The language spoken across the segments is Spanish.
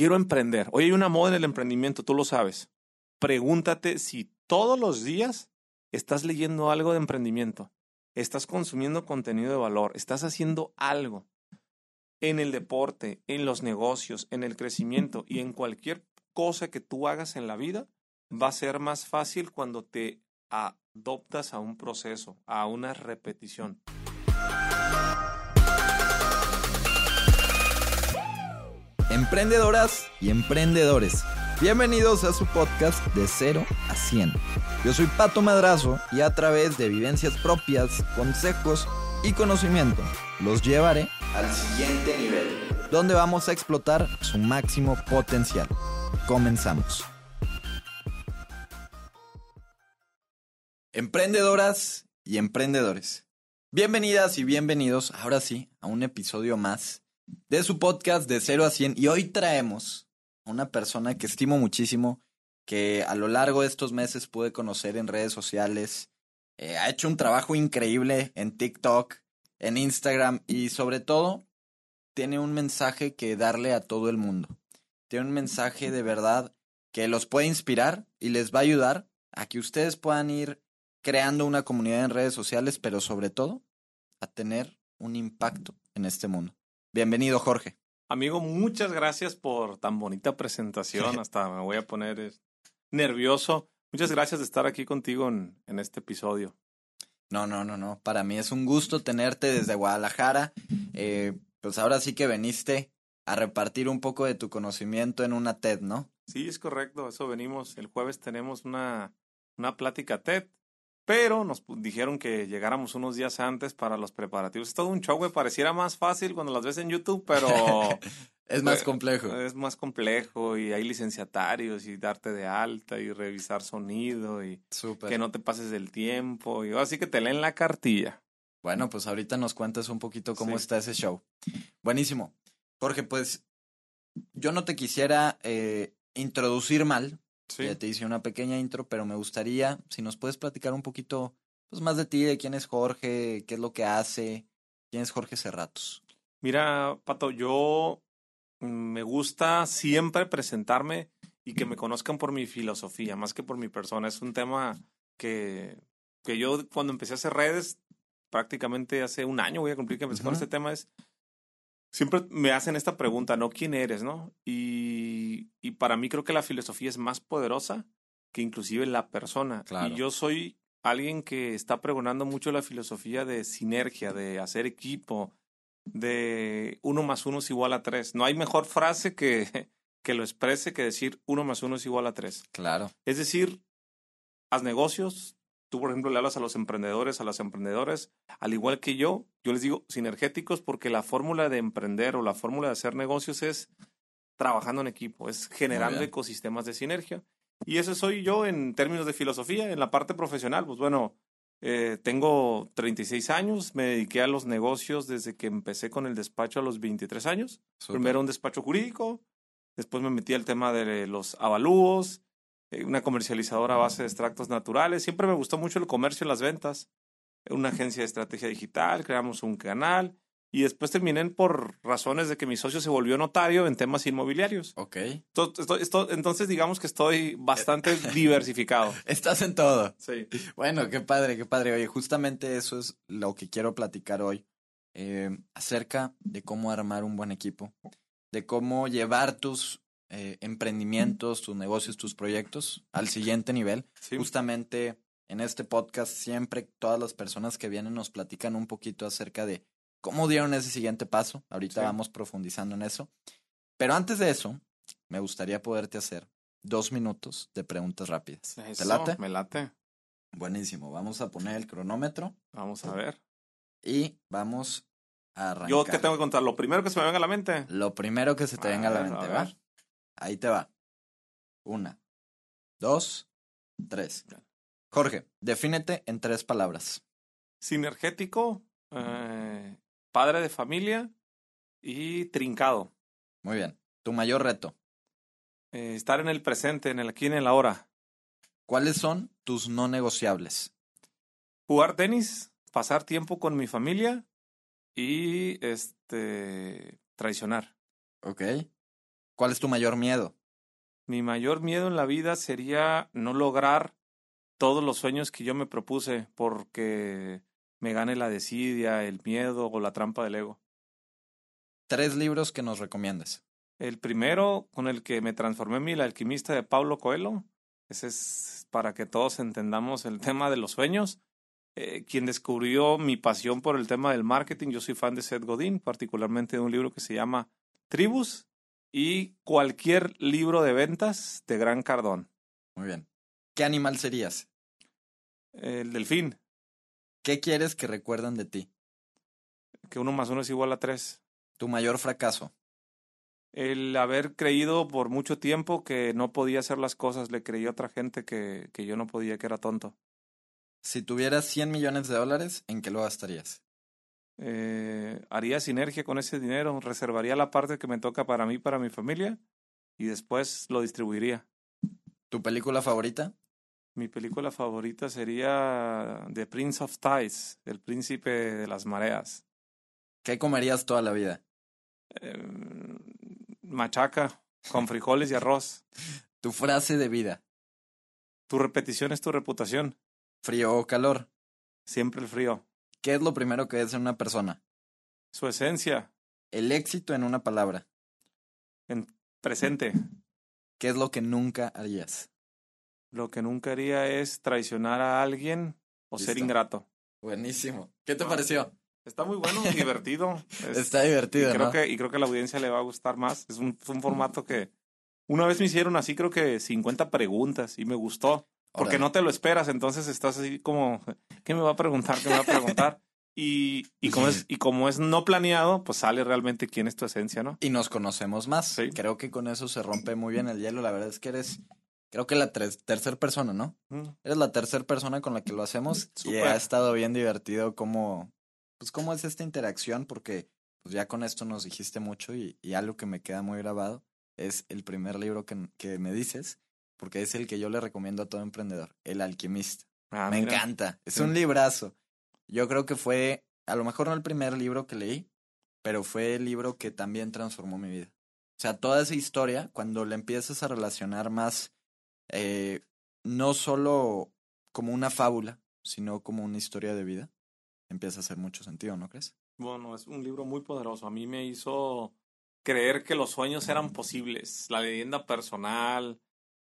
quiero emprender. Hoy hay una moda en el emprendimiento, tú lo sabes. Pregúntate si todos los días estás leyendo algo de emprendimiento, estás consumiendo contenido de valor, estás haciendo algo en el deporte, en los negocios, en el crecimiento y en cualquier cosa que tú hagas en la vida, va a ser más fácil cuando te adoptas a un proceso, a una repetición. Emprendedoras y emprendedores, bienvenidos a su podcast de 0 a 100. Yo soy Pato Madrazo y a través de vivencias propias, consejos y conocimiento los llevaré al siguiente nivel, donde vamos a explotar su máximo potencial. Comenzamos. Emprendedoras y emprendedores, bienvenidas y bienvenidos ahora sí a un episodio más de su podcast de 0 a 100 y hoy traemos a una persona que estimo muchísimo, que a lo largo de estos meses pude conocer en redes sociales, eh, ha hecho un trabajo increíble en TikTok, en Instagram y sobre todo tiene un mensaje que darle a todo el mundo. Tiene un mensaje de verdad que los puede inspirar y les va a ayudar a que ustedes puedan ir creando una comunidad en redes sociales, pero sobre todo a tener un impacto en este mundo. Bienvenido, Jorge. Amigo, muchas gracias por tan bonita presentación. Hasta me voy a poner nervioso. Muchas gracias de estar aquí contigo en, en este episodio. No, no, no, no. Para mí es un gusto tenerte desde Guadalajara. Eh, pues ahora sí que veniste a repartir un poco de tu conocimiento en una TED, ¿no? Sí, es correcto. Eso venimos. El jueves tenemos una, una plática TED pero nos dijeron que llegáramos unos días antes para los preparativos. Es todo un show, güey. Pareciera más fácil cuando las ves en YouTube, pero... es más complejo. Es más complejo y hay licenciatarios y darte de alta y revisar sonido y que no te pases del tiempo. Y así que te leen la cartilla. Bueno, pues ahorita nos cuentas un poquito cómo está ese show. Buenísimo. Jorge, pues yo no te quisiera eh, introducir mal, ya te hice una pequeña intro, pero me gustaría, si nos puedes platicar un poquito pues, más de ti, de quién es Jorge, qué es lo que hace, quién es Jorge Cerratos. Mira, Pato, yo mm, me gusta siempre presentarme y que me conozcan por mi filosofía, más que por mi persona. Es un tema que, que yo cuando empecé a hacer redes, prácticamente hace un año voy a cumplir que empecé con este tema, es siempre me hacen esta pregunta, ¿no? ¿Quién eres, no? Y, y para mí creo que la filosofía es más poderosa que inclusive la persona. Y yo soy alguien que está pregonando mucho la filosofía de sinergia, de hacer equipo, de uno más uno es igual a tres. No hay mejor frase que, que lo exprese que decir uno más uno es igual a tres. Claro. Es decir, haz negocios, Tú, por ejemplo, le hablas a los emprendedores, a las emprendedoras, al igual que yo, yo les digo sinergéticos porque la fórmula de emprender o la fórmula de hacer negocios es trabajando en equipo, es generando ecosistemas de sinergia. Y eso soy yo en términos de filosofía, en la parte profesional. Pues bueno, eh, tengo 36 años, me dediqué a los negocios desde que empecé con el despacho a los 23 años. Primero un despacho jurídico, después me metí al tema de los avalúos, una comercializadora a base de extractos naturales. Siempre me gustó mucho el comercio y las ventas. Una agencia de estrategia digital, creamos un canal y después terminé por razones de que mi socio se volvió notario en temas inmobiliarios. Ok. entonces digamos que estoy bastante diversificado. Estás en todo. Sí. Bueno, qué padre, qué padre. Oye, justamente eso es lo que quiero platicar hoy. Eh, acerca de cómo armar un buen equipo, de cómo llevar tus eh, emprendimientos, tus negocios, tus proyectos al siguiente nivel. Justamente en este podcast siempre todas las personas que vienen nos platican un poquito acerca de cómo dieron ese siguiente paso. Ahorita vamos profundizando en eso. Pero antes de eso, me gustaría poderte hacer dos minutos de preguntas rápidas. ¿Te late? Me late. Buenísimo. Vamos a poner el cronómetro. Vamos a ver. Y vamos a arrancar. ¿Yo qué tengo que contar? ¿Lo primero que se me venga a la mente? Lo primero que se te venga a la mente, ¿va? Ahí te va. Una, dos, tres. Jorge, defínete en tres palabras. Sinergético, eh, padre de familia y trincado. Muy bien. Tu mayor reto. Eh, estar en el presente, en el aquí y en el ahora. ¿Cuáles son tus no negociables? Jugar tenis, pasar tiempo con mi familia y este traicionar. Ok. ¿Cuál es tu mayor miedo? Mi mayor miedo en la vida sería no lograr todos los sueños que yo me propuse porque me gane la desidia, el miedo o la trampa del ego. Tres libros que nos recomiendas. El primero, con el que me transformé en el alquimista de Pablo Coelho, ese es para que todos entendamos el tema de los sueños. Eh, quien descubrió mi pasión por el tema del marketing, yo soy fan de Seth Godin, particularmente de un libro que se llama Tribus y cualquier libro de ventas de Gran Cardón. Muy bien. ¿Qué animal serías? El delfín. ¿Qué quieres que recuerden de ti? Que uno más uno es igual a tres. Tu mayor fracaso. El haber creído por mucho tiempo que no podía hacer las cosas, le creí a otra gente que, que yo no podía, que era tonto. Si tuvieras 100 millones de dólares, ¿en qué lo gastarías? Eh, haría sinergia con ese dinero, reservaría la parte que me toca para mí, para mi familia, y después lo distribuiría. ¿Tu película favorita? Mi película favorita sería The Prince of Tides, El Príncipe de las Mareas. ¿Qué comerías toda la vida? Eh, machaca con frijoles y arroz. Tu frase de vida. Tu repetición es tu reputación. ¿Frío o calor? Siempre el frío. ¿Qué es lo primero que es en una persona? Su esencia. El éxito en una palabra. En presente. ¿Qué es lo que nunca harías? Lo que nunca haría es traicionar a alguien o ser ingrato. Buenísimo. ¿Qué te pareció? Está muy bueno, divertido. Es- Está divertido, y creo ¿no? que Y creo que a la audiencia le va a gustar más. Es un, es un formato que una vez me hicieron así, creo que 50 preguntas y me gustó. Porque Órale. no te lo esperas, entonces estás así como, ¿qué me va a preguntar? ¿Qué me va a preguntar? Y, y, como es, y como es no planeado, pues sale realmente quién es tu esencia, ¿no? Y nos conocemos más. Sí. Creo que con eso se rompe muy bien el hielo. La verdad es que eres, creo que la tres- tercer persona, ¿no? Mm. Eres la tercera persona con la que lo hacemos y ha estado bien divertido cómo, pues cómo es esta interacción porque pues ya con esto nos dijiste mucho y, y algo que me queda muy grabado es el primer libro que, que me dices porque es el que yo le recomiendo a todo emprendedor, El Alquimista. Ah, me mira. encanta, es Sí. un librazo. Yo creo que fue, a lo mejor no el primer libro que leí, pero fue el libro que también transformó mi vida. O sea, toda esa historia, cuando la empiezas a relacionar más, eh, no solo como una fábula, sino como una historia de vida, empieza a hacer mucho sentido, ¿no crees? Bueno, es un libro muy poderoso. A mí me hizo creer que los sueños eran posibles. La leyenda personal,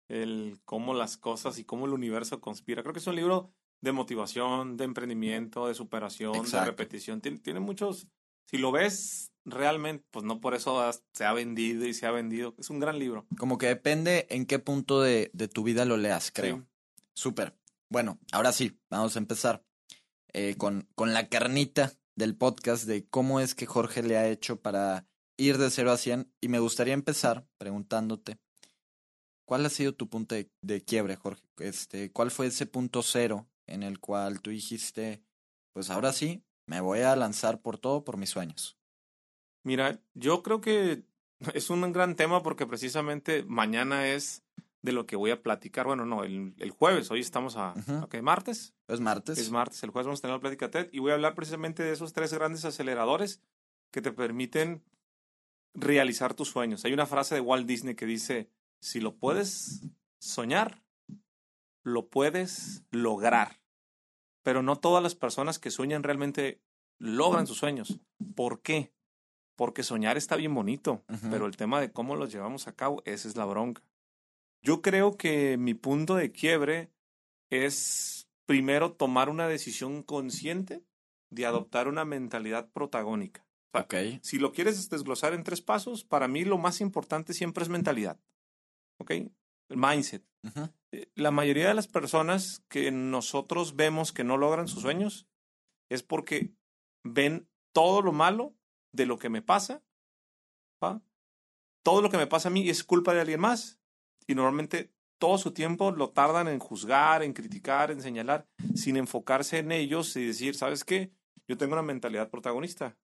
el cómo las cosas y cómo el universo conspira. Creo que es un libro de motivación, de emprendimiento, de superación, Exacto. de repetición. Tiene, tiene muchos. Si lo ves realmente, pues no por eso has- se ha vendido y se ha vendido. Es un gran libro. Como que depende en qué punto de, de tu vida lo leas, creo. Sí. Súper. Bueno, ahora sí, vamos a empezar eh, con, con la carnita del podcast de cómo es que Jorge le ha hecho para ir de 0 a 100. Y me gustaría empezar preguntándote, ¿cuál ha sido tu punto de, de quiebre, Jorge? Este, ¿Cuál fue ese punto cero en el cual tú dijiste, pues ahora sí, me voy a lanzar por todo, por mis sueños? Mira, yo creo que es un gran tema porque precisamente mañana es de lo que voy a platicar. Bueno, no, el, el jueves, hoy estamos a, Ujú. ¿a qué? martes. Es martes. Es martes, el jueves vamos a tener la plática TED y voy a hablar precisamente de esos tres grandes aceleradores que te permiten realizar tus sueños. Hay una frase de Walt Disney que dice, si lo puedes soñar, lo puedes lograr. Pero no todas las personas que sueñan realmente logran sus sueños. ¿Por qué? Porque soñar está bien bonito, pero el tema de cómo los llevamos a cabo, esa es la bronca. Yo creo que mi punto de quiebre es primero tomar una decisión consciente de adoptar una mentalidad protagónica. O sea, Ok. Si lo quieres desglosar en tres pasos, para mí lo más importante siempre es mentalidad. ¿Ok? El mindset. Eh, La mayoría de las personas que nosotros vemos que no logran sus sueños es porque ven todo lo malo de lo que me pasa. ¿va? Todo lo que me pasa a mí es culpa de alguien más. Y normalmente todo su tiempo lo tardan en juzgar, en criticar, en señalar, sin enfocarse en ellos y decir, ¿sabes qué? Yo tengo una mentalidad protagonista.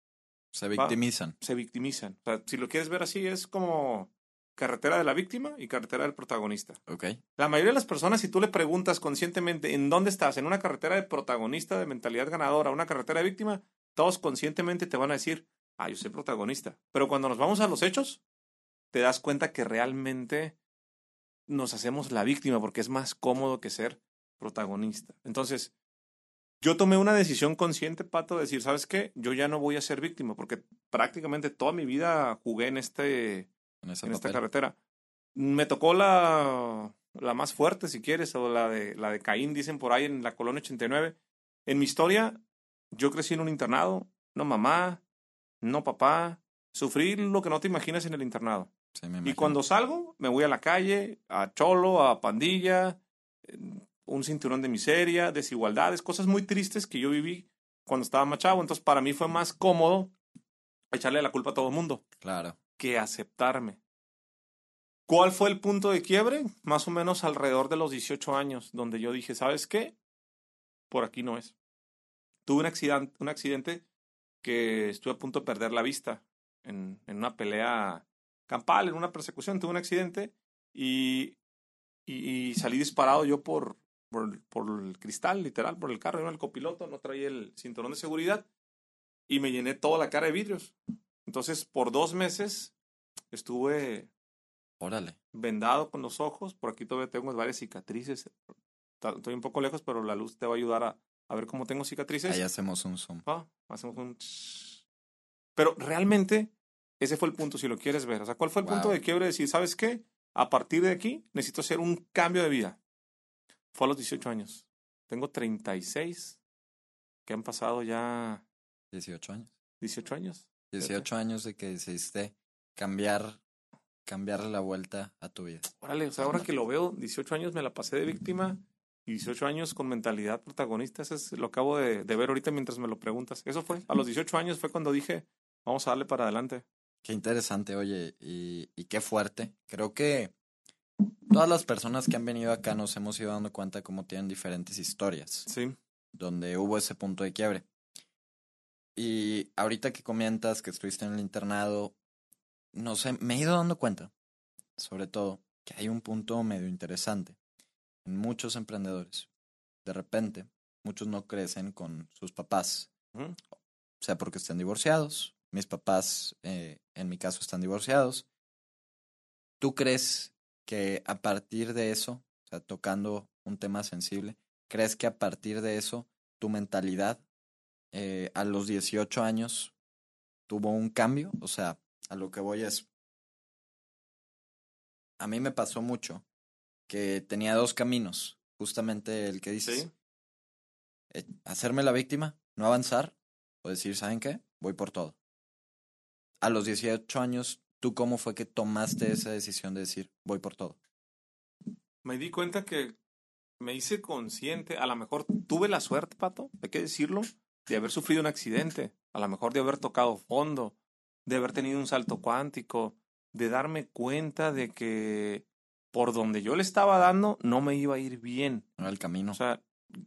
Se victimizan. Se victimizan. O sea, si lo quieres ver así, es como carretera de la víctima y carretera del protagonista. Ok. La mayoría de las personas, si tú le preguntas conscientemente en dónde estás, en una carretera de protagonista, de mentalidad ganadora, una carretera de víctima, todos conscientemente te van a decir, ah, yo soy protagonista. Pero cuando nos vamos a los hechos, te das cuenta que realmente nos hacemos la víctima porque es más cómodo que ser protagonista. Entonces, yo tomé una decisión consciente, Pato, de decir, ¿sabes qué? Yo ya no voy a ser víctima porque prácticamente toda mi vida jugué en, este, En, esta carretera. Me tocó la, la más fuerte, si quieres, o la de, la de Caín, dicen por ahí en la colonia 89. En mi historia, yo crecí en un internado, no mamá, no papá. Sufrí lo que no te imaginas en el internado. Sí, Y cuando salgo, me voy a la calle, a cholo, a pandilla, un cinturón de miseria, desigualdades, cosas muy tristes que yo viví cuando estaba más chavo. Entonces, para mí fue más cómodo echarle la culpa a todo el mundo Claro. Que aceptarme. ¿Cuál fue el punto de quiebre? Más o menos alrededor de los 18 años, donde yo dije, ¿sabes qué? Por aquí no es. Tuve un accidente, un accidente que estuve a punto de perder la vista en, una pelea campal, en una persecución. Tuve un accidente y, y, salí disparado yo por, por, por el cristal, literal, por el carro. Yo era el copiloto, no traía el cinturón de seguridad y me llené toda la cara de vidrios. Entonces, por dos meses estuve Órale. vendado con los ojos. Por aquí todavía tengo varias cicatrices. Estoy un poco lejos, pero la luz te va a ayudar a, a ver cómo tengo cicatrices. Ahí hacemos un zoom. Ah, hacemos un... Pero realmente, ese fue el punto, si lo quieres ver. O sea, ¿cuál fue el punto de quiebre? De decir, ¿sabes qué? A partir de aquí, necesito hacer un cambio de vida. Fue a los 18 años. Tengo 36, que han pasado ya 18 años. 18 años. 18 años de que decidiste cambiar, cambiarle la vuelta a tu vida. Órale, o sea, ahora que lo veo, 18 años me la pasé de víctima y 18 años con mentalidad protagonista. Eso es, lo acabo de, de ver ahorita mientras me lo preguntas. Eso fue, a los 18 años fue cuando dije, vamos a darle para adelante. Qué interesante, oye, y, y qué fuerte. Creo que todas las personas que han venido acá nos hemos ido dando cuenta cómo tienen diferentes historias, Sí, donde hubo ese punto de quiebre. Y ahorita que comentas que estuviste en el internado, no sé, me he ido dando cuenta, sobre todo, que hay un punto medio interesante en muchos emprendedores. De repente, muchos no crecen con sus papás, Ujú. sea porque estén divorciados. Mis papás, eh, en mi caso, están divorciados. ¿Tú crees que a partir de eso, o sea, tocando un tema sensible, crees que a partir de eso tu mentalidad eh, a los 18 años tuvo un cambio? O sea, a lo que voy es, a mí me pasó mucho que tenía dos caminos, justamente el que dices, sí. eh, hacerme la víctima, no avanzar, o decir, ¿saben qué? Voy por todo. A los 18 años, ¿tú cómo fue que tomaste esa decisión de decir, voy por todo? Me di cuenta que me hice consciente, a lo mejor tuve la suerte, Pato, hay que decirlo, de haber sufrido un accidente, a lo mejor de haber tocado fondo, de haber tenido un salto cuántico, de darme cuenta de que por donde yo le estaba dando no me iba a ir bien. No era el camino. O sea,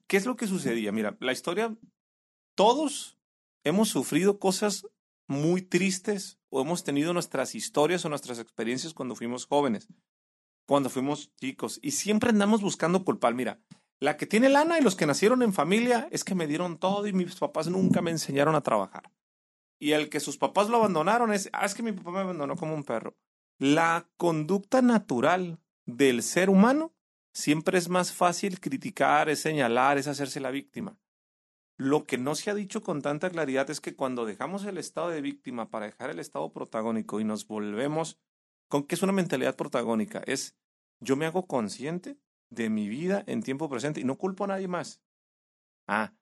¿qué es lo que sucedía? Mira, la historia, todos hemos sufrido cosas muy tristes o hemos tenido nuestras historias o nuestras experiencias cuando fuimos jóvenes, cuando fuimos chicos, y siempre andamos buscando culpar. Mira, la que tiene lana y los que nacieron en familia es que me dieron todo y mis papás nunca me enseñaron a trabajar. Y el que sus papás lo abandonaron es, ah, es que mi papá me abandonó como un perro. La conducta natural del ser humano siempre es más fácil criticar, es señalar, es hacerse la víctima. Lo que no se ha dicho con tanta claridad es que cuando dejamos el estado de víctima para dejar el estado protagónico y nos volvemos con que es una mentalidad protagónica, es yo me hago consciente de mi vida en tiempo presente y no culpo a nadie más. Ah,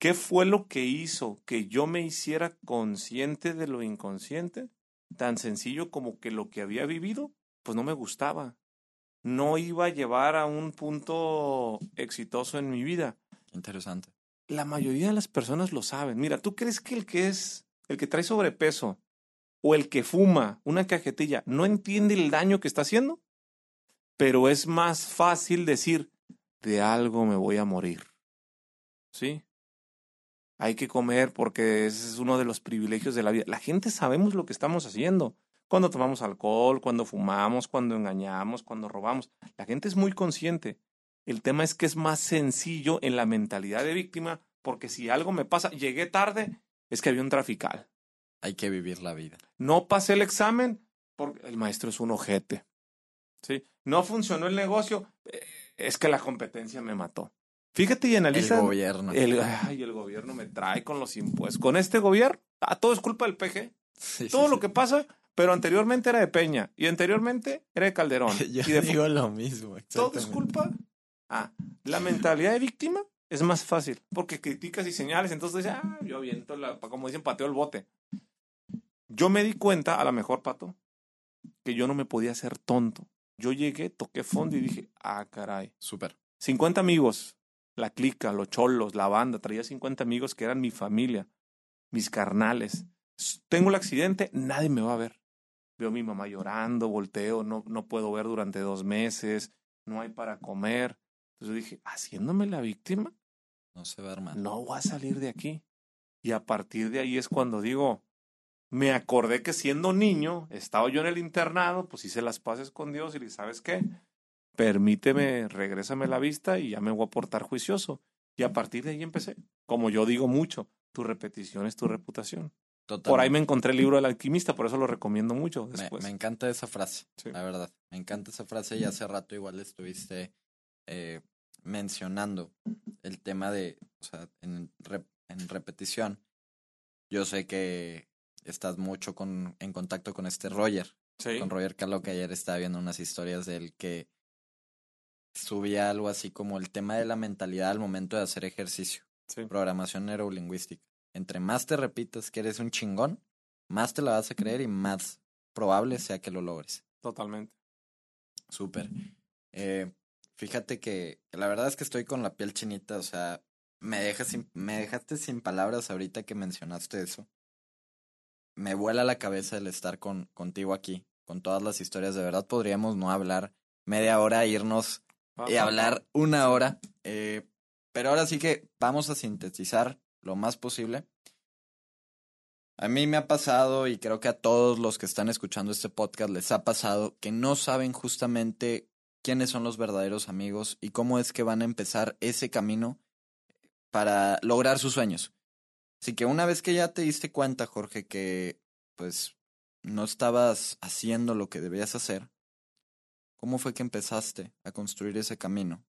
¿qué fue lo que hizo que yo me hiciera consciente de lo inconsciente? Tan sencillo como que lo que había vivido, pues no me gustaba. No iba a llevar a un punto exitoso en mi vida Interesante. la mayoría de las personas lo saben. Mira, ¿tú crees que el que es, el que trae sobrepeso o el que fuma una cajetilla no entiende el daño que está haciendo? Pero es más fácil decir, de algo me voy a morir. ¿Sí? Hay que comer porque ese es uno de los privilegios de la vida. La gente sabemos lo que estamos haciendo. Cuando tomamos alcohol, cuando fumamos, cuando engañamos, cuando robamos. La gente es muy consciente. El tema es que es más sencillo en la mentalidad de víctima, porque si algo me pasa, llegué tarde, es que había un trafical. Hay que vivir la vida. No pasé el examen, Porque el maestro es un ojete. ¿Sí? No funcionó el negocio, eh, es que la competencia me mató. Fíjate y analiza. El gobierno. El, ay, el gobierno me trae con los impuestos. Con este gobierno, ah, todo es culpa del PG. Sí, todo sí, lo sí. que pasa, pero anteriormente era de Peña y anteriormente era de Calderón. Yo y de digo lo mismo. todo es culpa. Ah, la mentalidad de víctima es más fácil porque criticas y señales, entonces ah, yo aviento, la, como dicen, pateo el bote. Yo me di cuenta, a lo mejor, Pato, que yo no me podía hacer tonto. Yo llegué, toqué fondo y dije, ah, caray. Súper. 50 amigos, la clica, los cholos, la banda, traía 50 amigos que eran mi familia, mis carnales. Tengo el accidente, nadie me va a ver. Veo a mi mamá llorando, volteo, no, no puedo ver durante dos meses, no hay para comer. Entonces yo dije, haciéndome la víctima, No se va a armar. no voy a salir de aquí. Y a partir de ahí es cuando digo, me acordé que siendo niño, estaba yo en el internado, pues hice las paces con Dios y le dije, ¿sabes qué? Permíteme, regrésame la vista y ya me voy a portar juicioso. Y a partir de ahí empecé. Como yo digo mucho, tu repetición es tu reputación. Totalmente. Por ahí me encontré el libro del alquimista, por eso lo recomiendo mucho Me- después. Me, encanta esa frase, Sí. la verdad. Me encanta esa frase y hace rato igual estuviste eh, mencionando el tema de, o sea, en, rep- en repetición. Yo sé que estás mucho con, en contacto con este Roger, Sí. con Roger Carlo, que ayer estaba viendo unas historias de él que subía algo así como el tema de la mentalidad al momento de hacer ejercicio, sí. programación neurolingüística. Entre más te repitas que eres un chingón, más te la vas a creer y más probable sea que lo logres. Totalmente. Súper. Eh, fíjate que la verdad es que estoy con la piel chinita, o sea, me, dejas sin, me dejaste sin palabras ahorita que mencionaste eso. Me vuela la cabeza el estar con, contigo aquí, con todas las historias. De verdad podríamos no hablar media hora, irnos y hablar una hora. eh, pero ahora sí que vamos a sintetizar lo más posible. A mí me ha pasado, y creo que a todos los que están escuchando este podcast les ha pasado, que no saben justamente quiénes son los verdaderos amigos y cómo es que van a empezar ese camino para lograr sus sueños. Así que una vez que ya te diste cuenta, Jorge, que pues no estabas haciendo lo que debías hacer, ¿cómo fue que empezaste a construir ese camino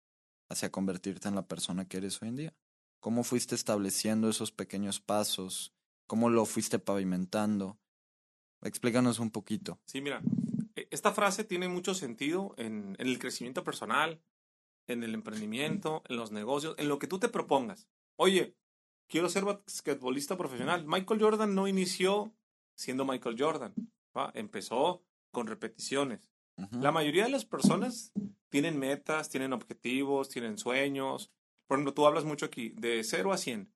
hacia convertirte en la persona que eres hoy en día? ¿Cómo fuiste estableciendo esos pequeños pasos? ¿Cómo lo fuiste pavimentando? Explícanos un poquito. Sí, mira, e- esta frase tiene mucho sentido en, el crecimiento personal, en el emprendimiento, en los negocios, en lo que tú te propongas. Oye, quiero ser basquetbolista profesional. Michael Jordan no inició siendo Michael Jordan, ¿va? empezó con repeticiones. La mayoría de las personas tienen metas, tienen objetivos, tienen sueños. Por ejemplo, tú hablas mucho aquí de 0 a 100.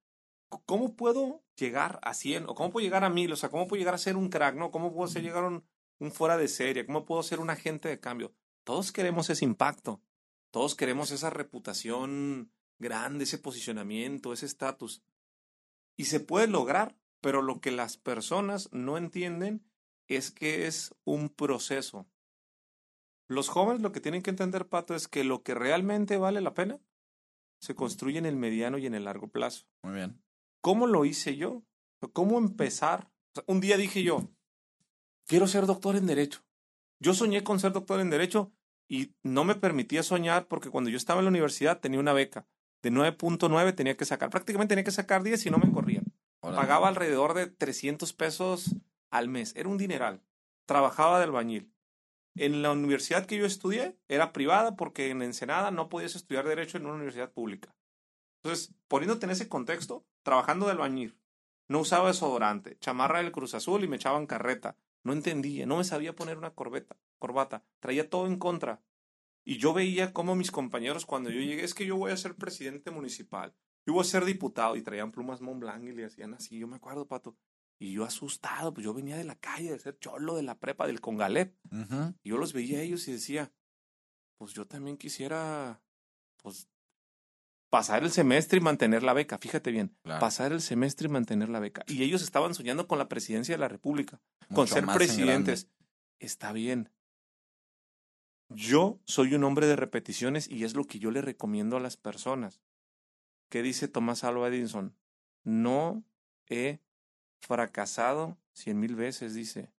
C- ¿Cómo puedo llegar a 100? ¿O cómo puedo llegar a 1000? O sea, ¿cómo puedo llegar a ser un crack? ¿no? ¿Cómo puedo ser, llegar a un, un fuera de serie? ¿Cómo puedo ser un agente de cambio? Todos queremos ese impacto. Todos queremos esa reputación grande, ese posicionamiento, ese estatus. Y se puede lograr, pero lo que las personas no entienden es que es un proceso. Los jóvenes lo que tienen que entender, Pato, es que lo que realmente vale la pena se construye en el mediano y en el largo plazo. Muy bien. ¿Cómo lo hice yo? ¿Cómo empezar? O sea, un día dije yo, quiero ser doctor en Derecho. Yo soñé con ser doctor en Derecho y no me permitía soñar porque cuando yo estaba en la universidad tenía una beca. De 9.9 tenía que sacar, prácticamente tenía que sacar 10 y no me corrían. Pagaba alrededor de 300 pesos al mes. Era un dineral. Trabajaba de albañil. En la universidad que yo estudié era privada porque en Ensenada no podías estudiar derecho en una universidad pública. Entonces, poniéndote en ese contexto, trabajando de albañil, no usaba desodorante, chamarra del Cruz Azul y me echaban carreta. No entendía, no me sabía poner una corbeta, corbata, traía todo en contra. Y yo veía cómo mis compañeros cuando yo llegué, es que yo voy a ser presidente municipal, yo voy a ser diputado y traían plumas Montblanc y le hacían así, yo me acuerdo, Pato. Y yo asustado, pues yo venía de la calle, de ser cholo de la prepa, del Congalep. Y yo los veía a ellos y decía, pues yo también quisiera, pues, pasar el semestre y mantener la beca. Fíjate bien, Claro. pasar el semestre y mantener la beca. Y ellos estaban soñando con la presidencia de la República, con ser presidentes. Está bien. Yo soy un hombre de repeticiones y es lo que yo le recomiendo a las personas. ¿Qué dice Tomás Alva Edison? No he fracasado cien mil veces, dice.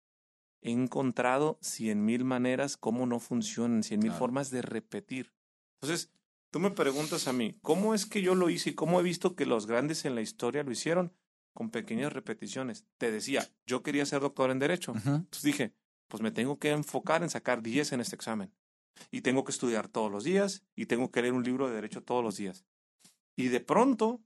he encontrado cien mil maneras cómo no funcionan, cien mil Claro. formas de repetir. Entonces, tú me preguntas a mí, ¿cómo es que yo lo hice y cómo he visto que los grandes en la historia lo hicieron? Con pequeñas repeticiones. Te decía, yo quería ser doctor en Derecho. Ujú. Entonces dije, pues me tengo que enfocar en sacar 10 en este examen. Y tengo que estudiar todos los días y tengo que leer un libro de derecho todos los días. Y de pronto,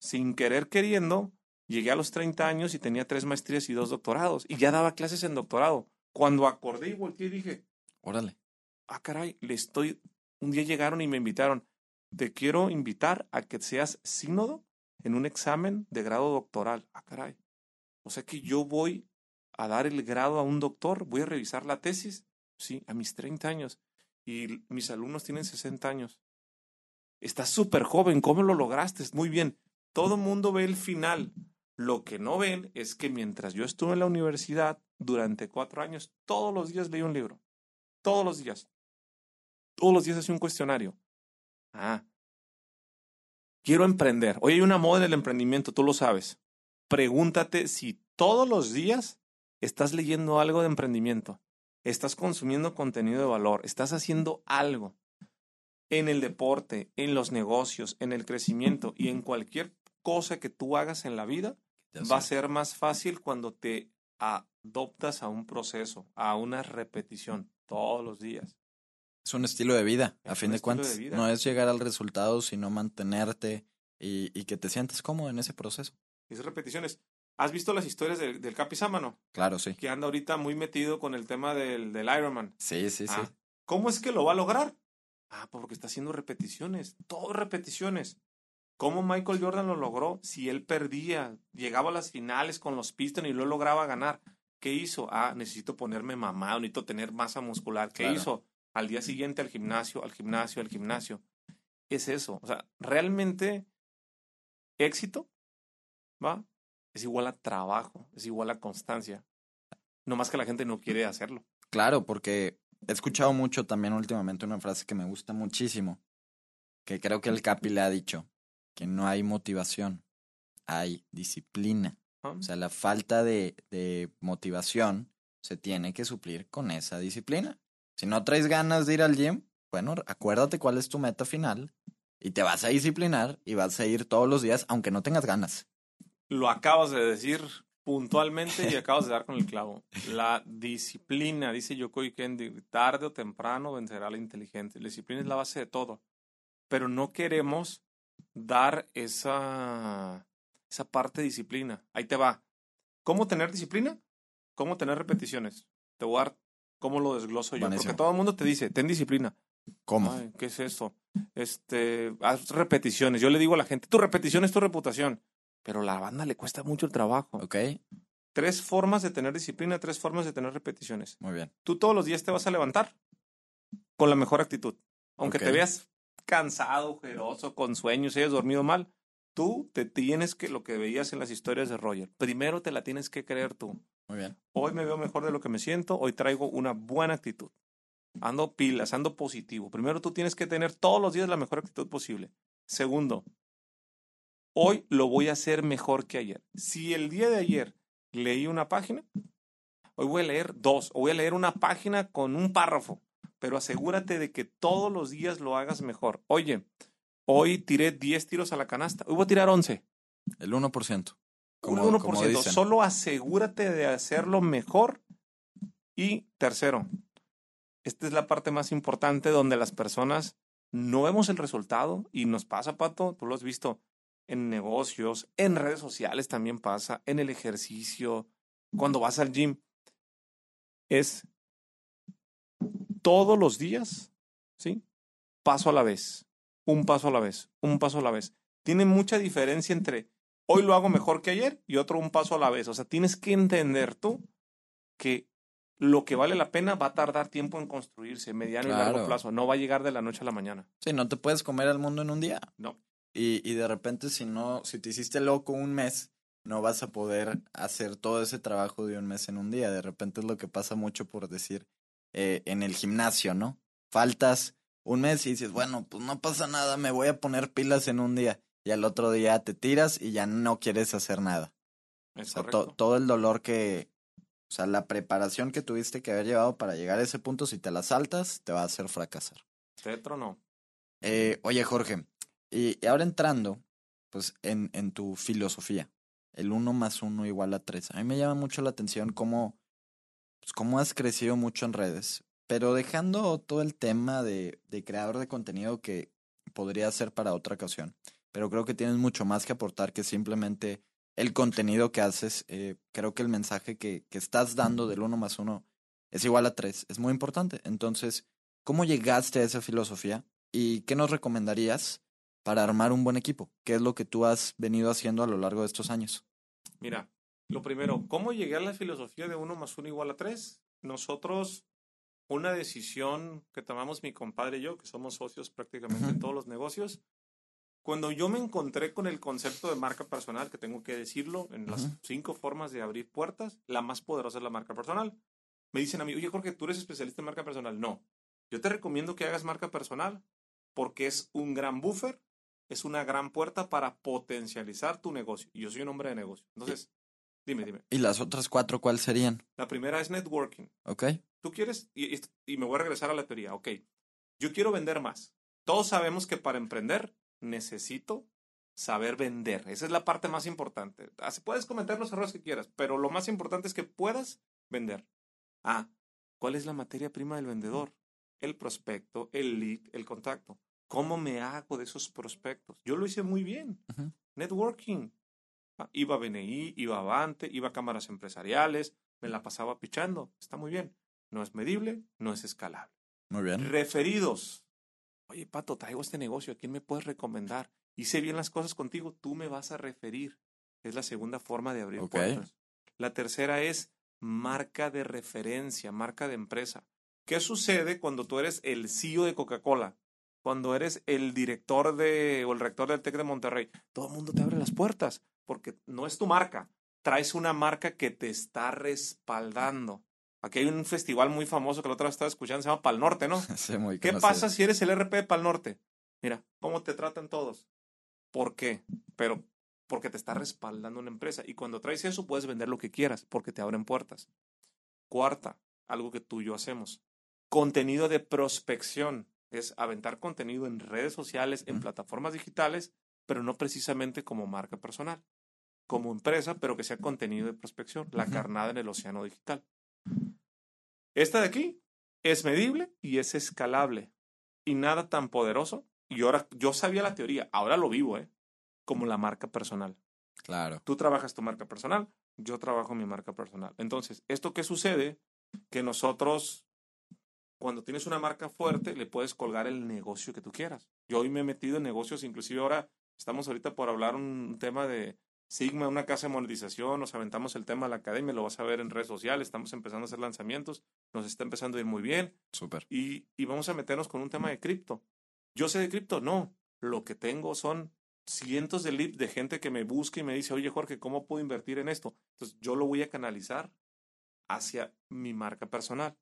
sin querer queriendo, llegué a los 30 años y tenía tres maestrías y dos doctorados. Y ya daba clases en doctorado. Cuando acordé y volteé dije, Órale. ah, caray, le estoy... Un día llegaron y me invitaron. Te quiero invitar a que seas sínodo en un examen de grado doctoral. Ah, caray. O sea que yo voy a dar el grado a un doctor, voy a revisar la tesis, sí, a mis 30 años. Y mis alumnos tienen 60 años. Estás súper joven, ¿cómo lo lograste? Muy bien. Todo mundo ve el final. Lo que no ven es que mientras yo estuve en la universidad durante cuatro años, todos los días leí un libro. Todos los días. Todos los días hacía un cuestionario. Ah. Quiero emprender. Hoy hay una moda en el emprendimiento, tú lo sabes. Pregúntate si todos los días estás leyendo algo de emprendimiento, estás consumiendo contenido de valor, estás haciendo algo en el deporte, en los negocios, en el crecimiento y en cualquier cosa que tú hagas en la vida, va a ser más fácil cuando te adoptas a un proceso, a una repetición todos los días. Es un estilo de vida, a Es fin de cuentas. de. No es llegar al resultado, sino mantenerte y, y que te sientas cómodo en ese proceso. Esas repeticiones. ¿Has visto las historias del, del Capi Sámano? Claro, sí. Que anda ahorita muy metido con el tema del, del Ironman. Sí, sí, sí. Ah, ¿Cómo es que lo va a lograr? Ah, porque está haciendo repeticiones, todo repeticiones. ¿Cómo Michael Jordan lo logró? Si él perdía, llegaba a las finales con los Pistons y lo lograba ganar. ¿Qué hizo? Ah, necesito ponerme mamado, necesito tener masa muscular. ¿Qué Claro. hizo? Al día siguiente al gimnasio, al gimnasio, al gimnasio. Es eso. O sea, realmente éxito, ¿va? Es igual a trabajo, es igual a constancia. No más que la gente no quiere hacerlo. Claro, porque he escuchado mucho también últimamente una frase que me gusta muchísimo, que creo que el Capi le ha dicho, que no hay motivación, hay disciplina. ¿no? O sea, la falta de, de motivación se tiene que suplir con esa disciplina. Si no traes ganas de ir al gym, bueno, acuérdate cuál es tu meta final y te vas a disciplinar y vas a ir todos los días aunque no tengas ganas. Lo acabas de decir puntualmente y acabas de dar con el clavo. La disciplina, dice Yokoi Kendi, tarde o temprano vencerá la inteligente. La disciplina es la base de todo. Pero no queremos dar esa, esa parte de disciplina. Ahí te va. ¿Cómo tener disciplina? ¿Cómo tener repeticiones? Te voy a dar cómo lo desgloso yo. Porque todo el mundo te dice, ten disciplina. ¿Cómo? Ay, ¿qué es eso? Este, haz repeticiones. Yo le digo a la gente, tu repetición es tu reputación. Pero a la banda le cuesta mucho el trabajo. Ok, Tres formas de tener disciplina, tres formas de tener repeticiones. muy bien. Tú todos los días te vas a levantar con la mejor actitud. Aunque te veas cansado, ojeroso, con sueños, hayas dormido mal, tú te tienes que, lo que veías en las historias de Roger, primero te la tienes que creer tú. Muy bien. Hoy me veo mejor de lo que me siento, hoy traigo una buena actitud. Ando pilas, ando positivo. Primero tú tienes que tener todos los días la mejor actitud posible. Segundo, hoy lo voy a hacer mejor que ayer. Si el día de ayer leí una página, hoy voy a leer dos, o voy a leer una página con un párrafo, pero asegúrate de que todos los días lo hagas mejor. Oye, hoy tiré 10 tiros a la canasta, hoy voy a tirar 11. El 1%. Como, Un 1%. como dicen. Solo asegúrate de hacerlo mejor. Y tercero, esta es la parte más importante donde las personas no vemos el resultado y nos pasa, Pato, tú lo has visto en negocios, en redes sociales también pasa, en el ejercicio, cuando vas al gym. Es todos los días, ¿sí? Paso a la vez, un paso a la vez, un paso a la vez. Tiene mucha diferencia entre hoy lo hago mejor que ayer y otro un paso a la vez. O sea, tienes que entender tú que lo que vale la pena va a tardar tiempo en construirse, mediano y largo plazo. No va a llegar de la noche a la mañana. Sí, no te puedes comer al mundo en un día. No. Y, y de repente, si no, si te hiciste loco un mes, no vas a poder hacer todo ese trabajo de un mes en un día. De repente es lo que pasa mucho por decir eh, en el gimnasio, ¿no? Faltas un mes y dices, bueno, pues no pasa nada, me voy a poner pilas en un día. Y al otro día te tiras y ya no quieres hacer nada. Es O sea, to- todo el dolor que, O sea, la preparación que tuviste que haber llevado para llegar a ese punto, si te la saltas, te va a hacer fracasar. ¿Tetro no? Eh, oye, Jorge, y, ahora entrando, pues, en, en tu filosofía, el uno más uno igual a tres. A mí me llama mucho la atención cómo, pues, cómo has crecido mucho en redes, pero dejando todo el tema de, de creador de contenido que podría ser para otra ocasión, pero creo que tienes mucho más que aportar que simplemente el contenido que haces. Eh, creo que el mensaje que, que estás dando del uno más uno es igual a tres. Es muy importante. Entonces, ¿cómo llegaste a esa filosofía? ¿Y qué nos recomendarías para armar un buen equipo? ¿Qué es lo que tú has venido haciendo a lo largo de estos años? Mira, lo primero, ¿cómo llegué a la filosofía de uno más uno igual a tres? Nosotros, una decisión que tomamos mi compadre y yo, que somos socios prácticamente en todos los negocios, cuando yo me encontré con el concepto de marca personal, que tengo que decirlo, en las cinco formas de abrir puertas, la más poderosa es la marca personal. Me dicen a mí, oye Jorge, tú eres especialista en marca personal. No, yo te recomiendo que hagas marca personal porque es un gran buffer, es una gran puerta para potencializar tu negocio. Yo soy un hombre de negocio. Entonces, dime, dime. ¿Y las otras cuatro cuáles serían? La primera es networking. Ok. Tú quieres, y, y me voy a regresar a la teoría, ok. Yo quiero vender más. Todos sabemos que para emprender necesito saber vender. Esa es la parte más importante. Puedes cometer los errores que quieras, pero lo más importante es que puedas vender. Ah, ¿cuál es la materia prima del vendedor? El prospecto, el lead, el contacto. ¿Cómo me hago de esos prospectos? Yo lo hice muy bien. Networking. Iba a BNI, iba a Avante, iba a cámaras empresariales, me la pasaba pichando. Está muy bien. No es medible, no es escalable. Muy bien. Referidos. Oye, Pato, traigo este negocio, ¿a quién me puedes recomendar? Hice bien las cosas contigo, tú me vas a referir. Es la segunda forma de abrir puertas. La tercera es marca de referencia, marca de empresa. ¿Qué sucede cuando tú eres el CEO de Coca-Cola? Cuando eres el director de o el rector del TEC de Monterrey, todo el mundo te abre las puertas porque no es tu marca, traes una marca que te está respaldando. Aquí hay un festival muy famoso que la otra vez estaba escuchando, se llama Pal Norte, ¿no? Sí, muy ¿Qué pasa si eres el RP de Pal Norte? Mira, ¿cómo te tratan todos? ¿Por qué? Pero porque te está respaldando una empresa. Y cuando traes eso, puedes vender lo que quieras, porque te abren puertas. Cuarta, algo que tú y yo hacemos. Contenido de prospección. Es aventar contenido en redes sociales, en plataformas digitales, pero no precisamente como marca personal. Como empresa, pero que sea contenido de prospección. La carnada en el océano digital. Esta de aquí es medible y es escalable. Y nada tan poderoso. Y ahora, yo sabía la teoría, ahora lo vivo, ¿eh? Como la marca personal. Claro. Tú trabajas tu marca personal, yo trabajo mi marca personal. Entonces, ¿esto qué sucede? Que nosotros, cuando tienes una marca fuerte, le puedes colgar el negocio que tú quieras. Yo hoy me he metido en negocios, inclusive ahora estamos ahorita por hablar un tema de Sigma, una casa de monetización, nos aventamos el tema de la academia, lo vas a ver en redes sociales, estamos empezando a hacer lanzamientos, nos está empezando a ir muy bien. Súper. Y, y vamos a meternos con un tema de cripto. ¿Yo sé de cripto? No. Lo que tengo son cientos de leads de gente que me busca y me dice, oye Jorge, ¿cómo puedo invertir en esto? Entonces yo lo voy a canalizar hacia mi marca personal.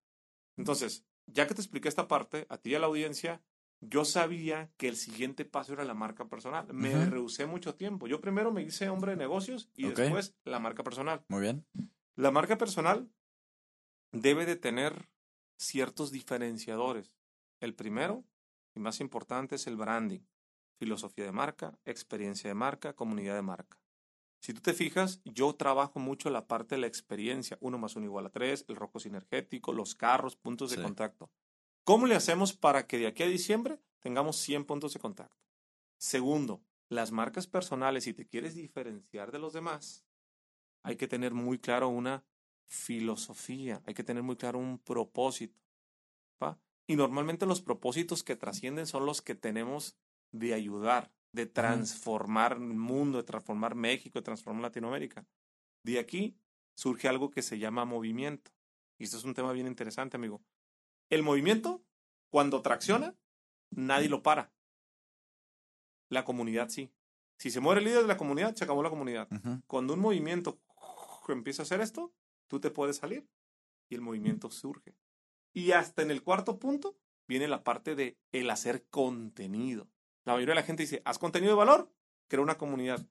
Entonces, ya que te expliqué esta parte, a ti y a la audiencia, yo sabía que el siguiente paso era la marca personal. Me rehusé mucho tiempo. Yo primero me hice hombre de negocios y después la marca personal. Muy bien. La marca personal debe de tener ciertos diferenciadores. El primero y más importante es el branding. Filosofía de marca, experiencia de marca, comunidad de marca. Si tú te fijas, yo trabajo mucho la parte de la experiencia. Uno más uno igual a tres, el rojo sinergético, los carros, puntos de contacto. ¿Cómo le hacemos para que de aquí a diciembre tengamos 100 puntos de contacto? Segundo, las marcas personales, si te quieres diferenciar de los demás, hay que tener muy claro una filosofía, hay que tener muy claro un propósito. Y normalmente los propósitos que trascienden son los que tenemos de ayudar, de transformar el mundo, de transformar México, de transformar Latinoamérica. De aquí surge algo que se llama movimiento. Y esto es un tema bien interesante, amigo. El movimiento, cuando tracciona, nadie lo para. La comunidad sí. Si se muere el líder de la comunidad, se acabó la comunidad. Cuando un movimiento empieza a hacer esto, tú te puedes salir y el movimiento surge. Y hasta en el cuarto punto viene la parte de el hacer contenido. La mayoría de la gente dice, haz contenido de valor, crea una comunidad.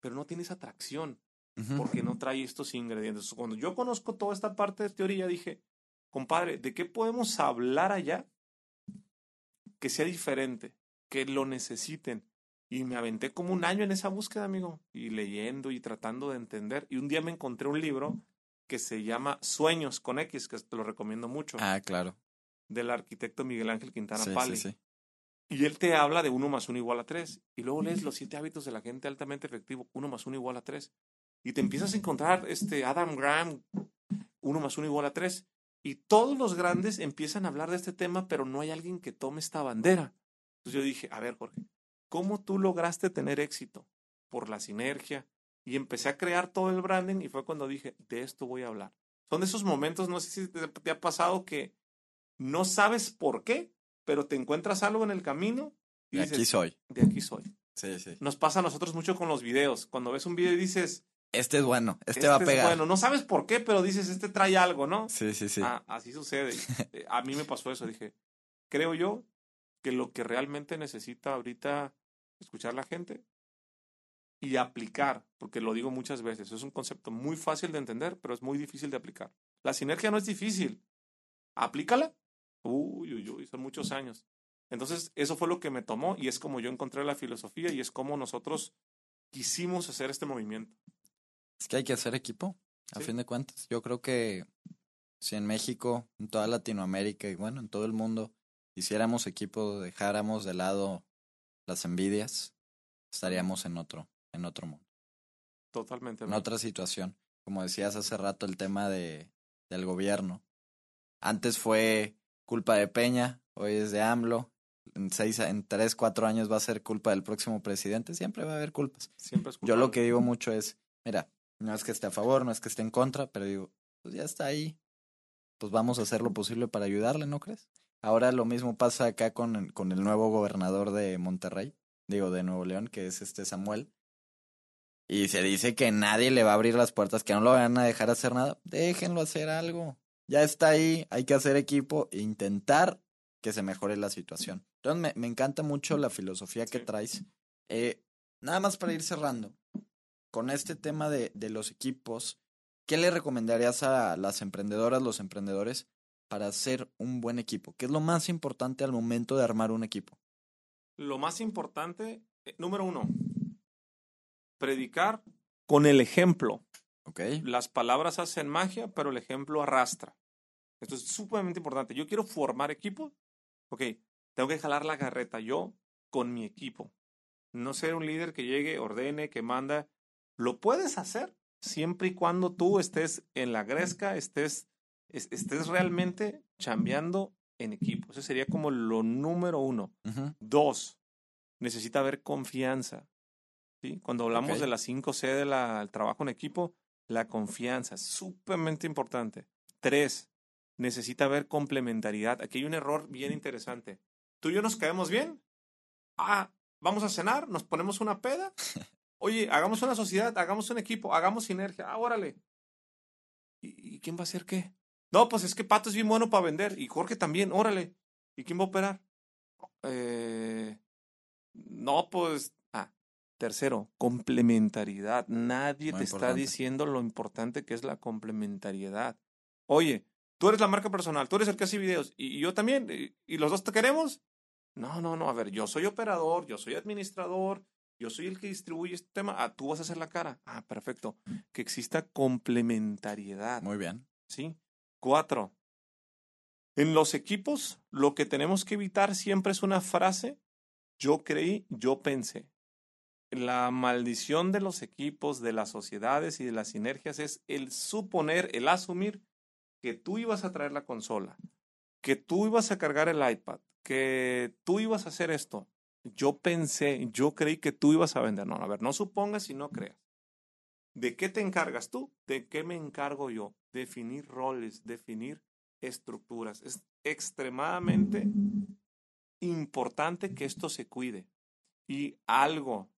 Pero no tienes atracción. Ujú. porque no trae estos ingredientes. Cuando yo conozco toda esta parte de teoría, dije, compadre, ¿de qué podemos hablar allá que sea diferente, que lo necesiten? Y me aventé como un año en esa búsqueda, amigo, y leyendo y tratando de entender. Y un día me encontré un libro que se llama Sueños con X, que te lo recomiendo mucho, Ah, claro. del arquitecto Miguel Ángel Quintana Sí, Pali. sí, sí. Y él te habla de uno más uno igual a tres. Y luego lees los siete hábitos de la gente altamente efectivo, uno más uno igual a tres. Y te empiezas a encontrar este Adam Graham, uno más uno igual a tres. Y todos los grandes empiezan a hablar de este tema, pero no hay alguien que tome esta bandera. Entonces yo dije, a ver, Jorge, ¿cómo tú lograste tener éxito? Por la sinergia. Y empecé a crear todo el branding y fue cuando dije, de esto voy a hablar. Son de esos momentos, no sé si te, te ha pasado que no sabes por qué, pero te encuentras algo en el camino y De dices, aquí soy. de aquí soy. Sí, sí. Nos pasa a nosotros mucho con los videos. Cuando ves un video y dices, Este es bueno. Este, va a es pegar. bueno, no sabes por qué, pero dices, este trae algo, ¿no? Sí, sí, sí. Ah, así sucede. Eh, a mí me pasó eso. Dije, creo yo que lo que realmente necesita ahorita escuchar la gente y aplicar, porque lo digo muchas veces, es un concepto muy fácil de entender, pero es muy difícil de aplicar. La sinergia no es difícil. Aplícala. Uy, uy, uy, son muchos años. Entonces, eso fue lo que me tomó y es como yo encontré la filosofía y es como nosotros quisimos hacer este movimiento. Es que hay que hacer equipo, a Sí. fin de cuentas. Yo creo que si en México, en toda Latinoamérica y bueno, en todo el mundo, hiciéramos equipo, dejáramos de lado las envidias, estaríamos en otro, en otro mundo, Totalmente. en otra situación. Como decías hace rato, el tema de, del gobierno. Antes fue culpa de Peña, hoy es de AMLO. En seis, en tres, cuatro años va a ser culpa del próximo presidente. Siempre va a haber culpas. Siempre es Yo lo que digo mucho es, mira, no es que esté a favor, no es que esté en contra, pero digo, pues ya está ahí. Pues vamos a hacer lo posible para ayudarle, ¿no crees? Ahora lo mismo pasa acá con, el- con el nuevo gobernador de Monterrey, digo, de Nuevo León, que es este Samuel. Y se dice que nadie le va a abrir las puertas, que no lo van a dejar hacer nada. Déjenlo hacer algo. Ya está ahí, hay que hacer equipo e intentar que se mejore la situación. Entonces me, me encanta mucho la filosofía que traes. Eh, nada más para ir cerrando, con este tema de, de los equipos, ¿qué le recomendarías a las emprendedoras, los emprendedores, para hacer un buen equipo? ¿Qué es lo más importante al momento de armar un equipo? Lo más importante, eh, número uno, predicar con el ejemplo. ¿Ok? Las palabras hacen magia, pero el ejemplo arrastra. Esto es sumamente importante. Yo quiero formar equipo. Ok, tengo que jalar la carreta yo con mi equipo. No ser un líder que llegue, ordene, que manda. Lo puedes hacer siempre y cuando tú estés en la gresca, estés, es- estés realmente chambeando en equipo. Ese sería como lo número uno. Dos, necesita haber confianza. ¿sí? Cuando hablamos de las 5C del trabajo en equipo, la confianza es sumamente importante. Tres, necesita haber complementariedad. Aquí hay un error bien interesante. ¿Tú y yo nos caemos bien? Ah, vamos a cenar, nos ponemos una peda. Oye, hagamos una sociedad, hagamos un equipo, hagamos sinergia. Ah, órale. ¿Y, y quién va a hacer qué? No, pues es que Pato es bien bueno para vender y Jorge también, órale. ¿Y quién va a operar? Eh, no, pues. Ah, tercero, complementariedad. Nadie Muy te está diciendo lo importante que es la complementariedad. Oye, tú eres la marca personal, tú eres el que hace videos y, y yo también, y, y los dos te queremos. No, no, no, a ver, yo soy operador, yo soy administrador, yo soy el que distribuye este tema. Ah, tú vas a hacer la cara. Ah, perfecto. Que exista complementariedad. Muy bien. ¿sí? Cuatro. En los equipos, lo que tenemos que evitar siempre es una frase, yo creí, yo pensé. La maldición de los equipos, de las sociedades y de las sinergias es el suponer, el asumir que tú ibas a traer la consola, que tú ibas a cargar el iPad, que tú ibas a hacer esto. Yo pensé, yo creí que tú ibas a vender. No, a ver, no supongas y no creas. ¿De qué te encargas tú? ¿De qué me encargo yo? Definir roles, definir estructuras. Es extremadamente importante que esto se cuide. Y algo,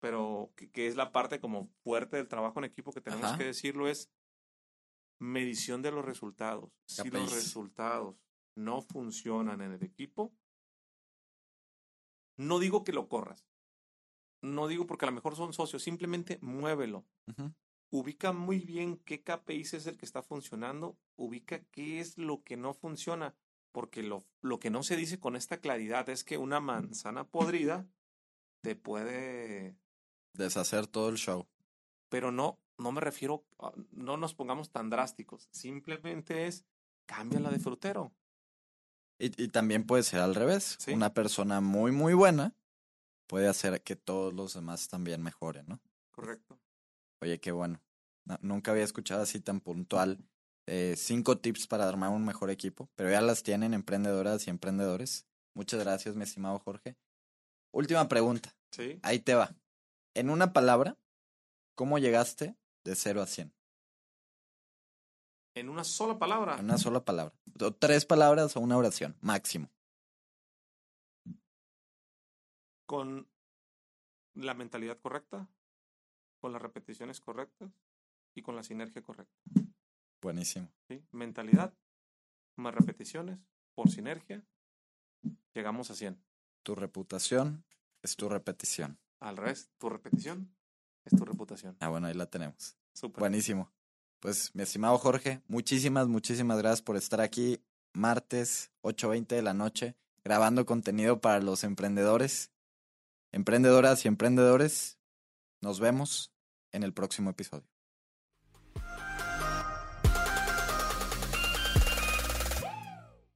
pero que, que es la parte como fuerte del trabajo en equipo que tenemos Ajá. que decirlo es medición de los resultados. Si los resultados no funcionan en el equipo, no digo que lo corras. no digo porque a lo mejor son socios, simplemente muévelo. Ubica muy bien qué KPI es el que está funcionando, ubica qué es lo que no funciona, porque lo, lo que no se dice con esta claridad es que una manzana podrida te puede Deshacer todo el show. pero no, no me refiero, no nos pongamos tan drásticos, simplemente es cámbiala de frutero. Y, y también puede ser al revés. Sí. Una persona muy, muy buena puede hacer que todos los demás también mejoren, ¿no? Correcto. Oye, qué bueno. No- nunca había escuchado así tan puntual eh, cinco tips para armar un mejor equipo, pero ya las tienen emprendedoras y emprendedores. Muchas gracias, mi estimado Jorge. Última pregunta. Sí. Ahí te va. En una palabra, ¿cómo llegaste de 0 a 100? En una sola palabra. En una sola palabra. O tres palabras o una oración, máximo. con la mentalidad correcta, con las repeticiones correctas y con la sinergia correcta. Buenísimo. ¿sí? Mentalidad, más repeticiones, por sinergia, llegamos a 100. Tu reputación es tu repetición. Al revés, tu repetición es tu reputación. Ah, bueno, ahí la tenemos. Súper. Buenísimo. Pues, mi estimado Jorge, muchísimas, muchísimas gracias por estar aquí martes 8.20 de la noche grabando contenido para los emprendedores, emprendedoras y emprendedores. Nos vemos en el próximo episodio.